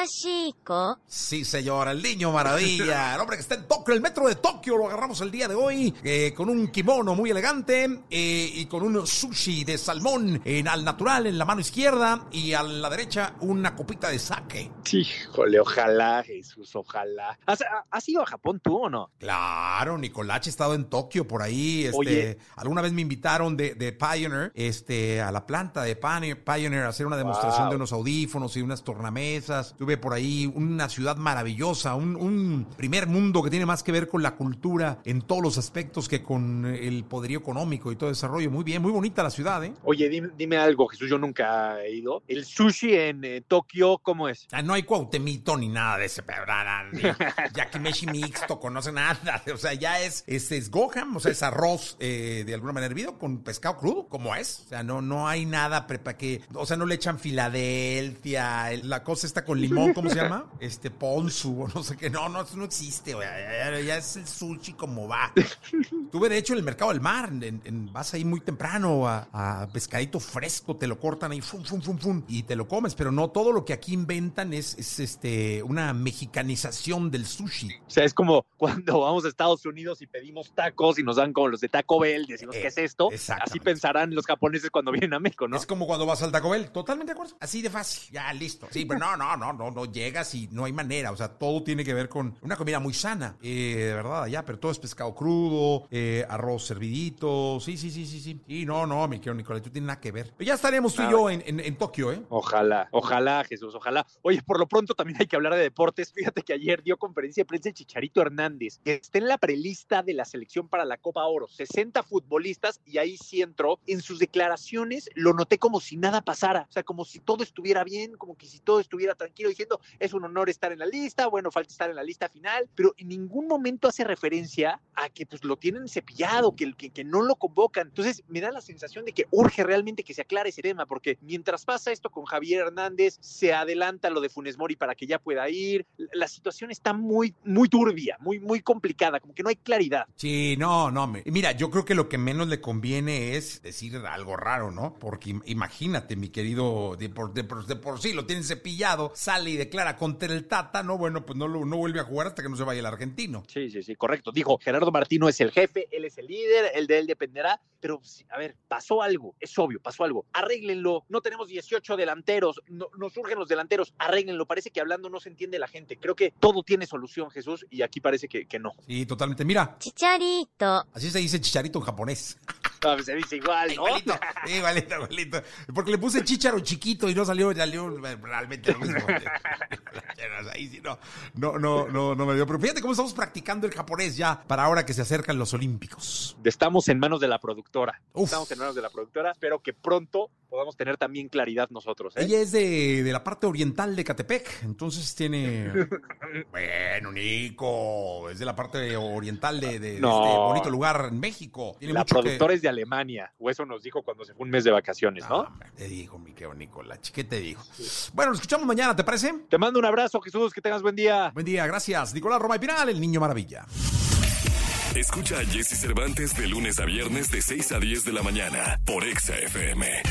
Chico. Sí, señora, el niño maravilla. El hombre que está en Tokio, el metro de Tokio, lo agarramos el día de hoy eh, con un kimono muy elegante eh, y con un sushi de salmón en al natural en la mano izquierda y a la derecha una copita de sake. Híjole, ojalá, Jesús, ojalá. ¿Has, ido a Japón tú o no? Claro, Nicolache ha estado en Tokio por ahí. Este, Oye. alguna vez me invitaron de, de Pioneer, este, a la planta de Pioneer, a hacer una demostración Wow. de unos audífonos y unas tornamesas. Tuve por ahí una ciudad maravillosa, un, un primer mundo que tiene más que ver con la cultura en todos los aspectos que con el poderío económico y todo desarrollo. Muy bien, muy bonita la ciudad, ¿eh? Oye, dime, dime algo, Jesús, yo nunca he ido. ¿El sushi en eh, Tokio cómo es? Ah, no hay cuautemito ni nada de ese, pero nada, yakimeshi mixto, conoce nada. O sea, ya es, es, es goham, o sea, es arroz eh, de alguna manera hervido con pescado crudo, como es. O sea, no, no hay nada prepa que, o sea, no le echan Filadelfia, el- la cosa está con limón, ¿cómo se llama? Este ponzu, o no sé qué. No, no, eso no existe, güey. Ya, es el sushi como va. Tuve, de hecho, en el mercado del mar, en- en- vas ahí muy temprano a, a pescadito fresco, te lo cortan ahí, fum, fum, fum, fum, y te lo comes, pero no todo lo que aquí inventan es, es, este, una mexicanización del sushi. O sea, es como cuando vamos a Estados Unidos y pedimos tacos y nos dan como los de Taco Bell, decimos, Eh, ¿qué es esto? Así pensarán los japoneses cuando vienen a México, ¿no? Es como cuando vas al Taco Bell, totalmente de acuerdo. Así de fácil, ya listo. Sí, pero no, no, no, no, no llegas y no hay manera. O sea, todo tiene que ver con una comida muy sana, eh, de verdad, allá, pero todo es pescado crudo, eh, arroz servidito. Sí, sí, sí, sí, sí. Y no, no, mi querido Nicolás, tú tienes nada que ver. Pero ya estaremos tú y Nada. yo en, en- en Tokio, ¿eh? Ojalá, ojalá, Jesús, ojalá. Oye, por lo pronto también hay que hablar de deportes. Fíjate que ayer dio conferencia de prensa el Chicharito Hernández, que está en la prelista de la selección para la Copa Oro, 60 futbolistas y ahí sí entró. En sus declaraciones lo noté como si nada pasara, o sea, como si todo estuviera bien, como que si todo estuviera tranquilo, diciendo es un honor estar en la lista, bueno, falta estar en la lista final, pero en ningún momento hace referencia a que pues lo tienen cepillado, que, que, que no lo convocan. Entonces me da la sensación de que urge realmente que se aclare ese tema, porque mientras pasa esto con Javier Hernández, se adelanta lo de Funes Mori para que ya pueda ir. La situación está muy, muy turbia, muy, muy complicada, como que no hay claridad. Sí, no, no. Me... Mira, yo creo que lo que menos le conviene es decir algo raro, ¿no? Porque imagínate, mi querido, de por, de por, de por sí lo tienen cepillado, sale y declara contra el Tata, no, bueno, pues no, lo, no vuelve a jugar hasta que no se vaya el argentino. Sí, sí, sí, correcto. Dijo, Gerardo Martino es el jefe, él es el líder, el de él dependerá, pero a ver, pasó algo, es obvio, pasó algo. Arréglenlo, no tenemos 18 delanteros, no, nos surgen los delanteros, arréglenlo. Parece que hablando no se entiende la gente. Creo que todo tiene solución, Jesús, y aquí parece que, que no. Sí, totalmente. Mira. Chicharito. Así se dice chicharito en japonés. No, se dice igual, ¿no? Igualito, igualito, igualito. Porque le puse chicharo chiquito y no salió, salió realmente lo mismo. Ahí sí, no, no, no, no, no me dio. Pero fíjate cómo estamos practicando el japonés ya para ahora que se acercan los olímpicos. Estamos en manos de la productora. Uf. Estamos en manos de la productora. Espero que pronto podamos tener también claridad nosotros. ¿eh? Ella es de, de, la parte oriental de Catepec, entonces tiene... bueno, Nico, es de la parte oriental de, de, no. de este bonito lugar en México. Tiene la mucho productora que... es de Alemania, o eso nos dijo cuando se fue un mes de vacaciones, ¿no? Ah, te digo, mi querido Nico, la chiquete te dijo. Sí. Bueno, nos escuchamos mañana, ¿te parece? Te mando un abrazo, Jesús, que tengas buen día. Buen día, gracias. Nicolás Roma y Pinal, el niño maravilla. Escucha a Jesse Cervantes de lunes a viernes de 6 a 10 de la mañana por Exa FM.